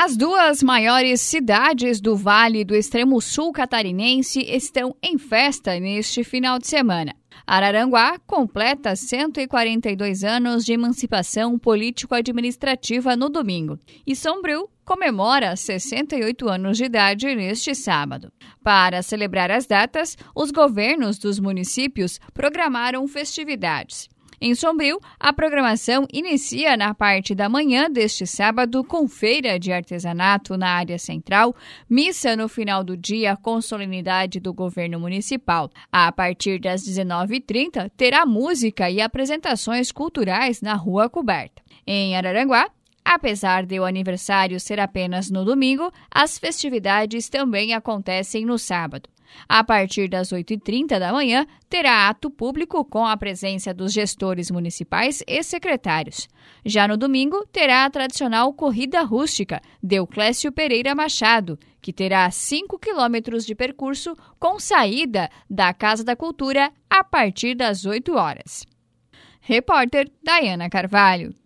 As duas maiores cidades do Vale do Extremo Sul catarinense estão em festa neste final de semana. Araranguá completa 142 anos de emancipação político-administrativa no domingo e Sombrio comemora 68 anos de idade neste sábado. Para celebrar as datas, os governos dos municípios programaram festividades. Em Sombrio, a programação inicia na parte da manhã deste sábado com feira de artesanato na área central, missa no final do dia com solenidade do governo municipal. A partir das 19h30, terá música e apresentações culturais na Rua Coberta. Em Araranguá, Apesar de o aniversário ser apenas no domingo, as festividades também acontecem no sábado. A partir das 8h30 da manhã, terá ato público com a presença dos gestores municipais e secretários. Já no domingo, terá a tradicional Corrida Rústica de Euclésio Pereira Machado, que terá 5 quilômetros de percurso com saída da Casa da Cultura a partir das 8 horas. Repórter Diana Carvalho.